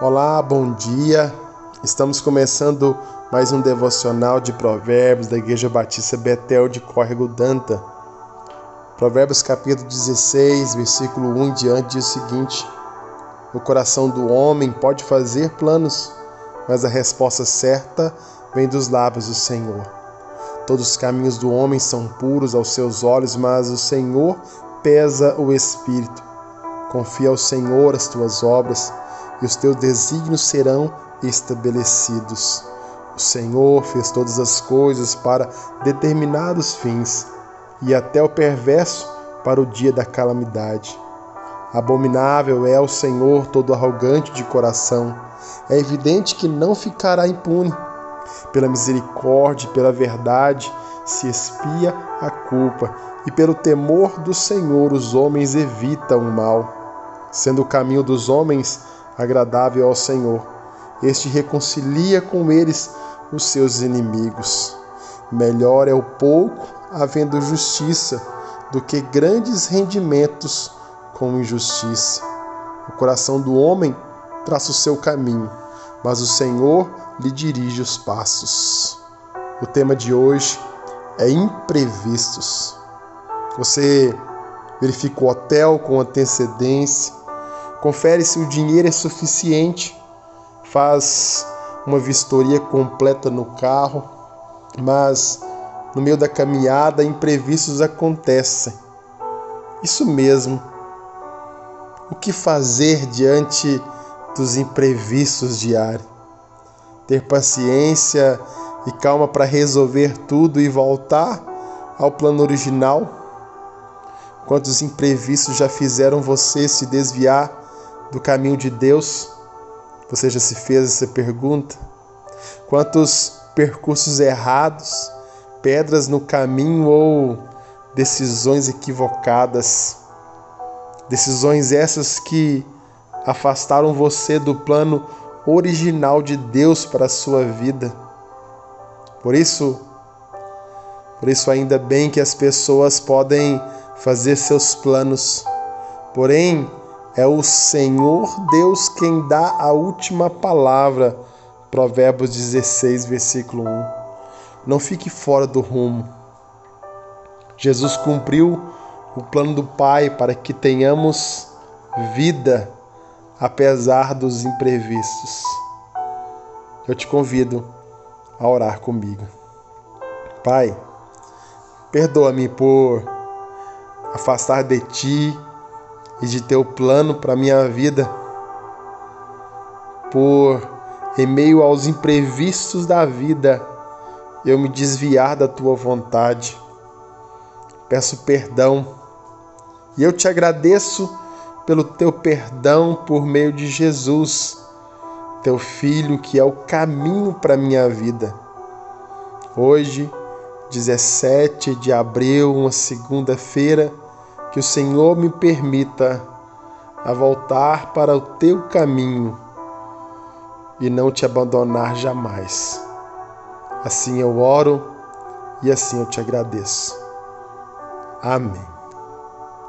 Olá, bom dia. Estamos começando mais um devocional de Provérbios da Igreja Batista Betel de Córrego Danta. Provérbios capítulo 16, versículo 1 em diante diz o seguinte: O coração do homem pode fazer planos, mas a resposta certa vem dos lábios do Senhor. Todos os caminhos do homem são puros aos seus olhos, mas o Senhor pesa o espírito. Confia ao Senhor as tuas obras e os teus desígnios serão estabelecidos. O Senhor fez todas as coisas para determinados fins, e até o perverso para o dia da calamidade. Abominável é o Senhor todo arrogante de coração. É evidente que não ficará impune. Pela misericórdia e pela verdade se espia a culpa, e pelo temor do Senhor os homens evitam o mal. Sendo o caminho dos homens agradável ao Senhor. Este reconcilia com eles os seus inimigos. Melhor é o pouco havendo justiça do que grandes rendimentos com injustiça. O coração do homem traça o seu caminho, mas o Senhor lhe dirige os passos. O tema de hoje é imprevistos. Você verifica o hotel com antecedência, confere se o dinheiro é suficiente, faz uma vistoria completa no carro, mas no meio da caminhada imprevistos acontecem. Isso mesmo. O que fazer diante dos imprevistos diários? Ter paciência e calma para resolver tudo e voltar ao plano original? Quantos imprevistos já fizeram você se desviar do caminho de Deus? Você já se fez essa pergunta? Quantos percursos errados, pedras no caminho ou decisões equivocadas? Decisões essas que afastaram você do plano original de Deus para a sua vida. Por isso, por isso ainda bem que as pessoas podem fazer seus planos. Porém, é o Senhor Deus quem dá a última palavra. Provérbios 16, versículo 1. Não fique fora do rumo. Jesus cumpriu o plano do Pai para que tenhamos vida apesar dos imprevistos. Eu te convido a orar comigo. Pai, perdoa-me por afastar de ti e de teu plano para minha vida, por em meio aos imprevistos da vida eu me desviar da tua vontade. Peço perdão e eu te agradeço pelo teu perdão por meio de Jesus, teu filho que é o caminho para minha vida. Hoje, 17 de abril, uma segunda-feira, que o Senhor me permita a voltar para o teu caminho e não te abandonar jamais. Assim eu oro e assim eu te agradeço. Amém.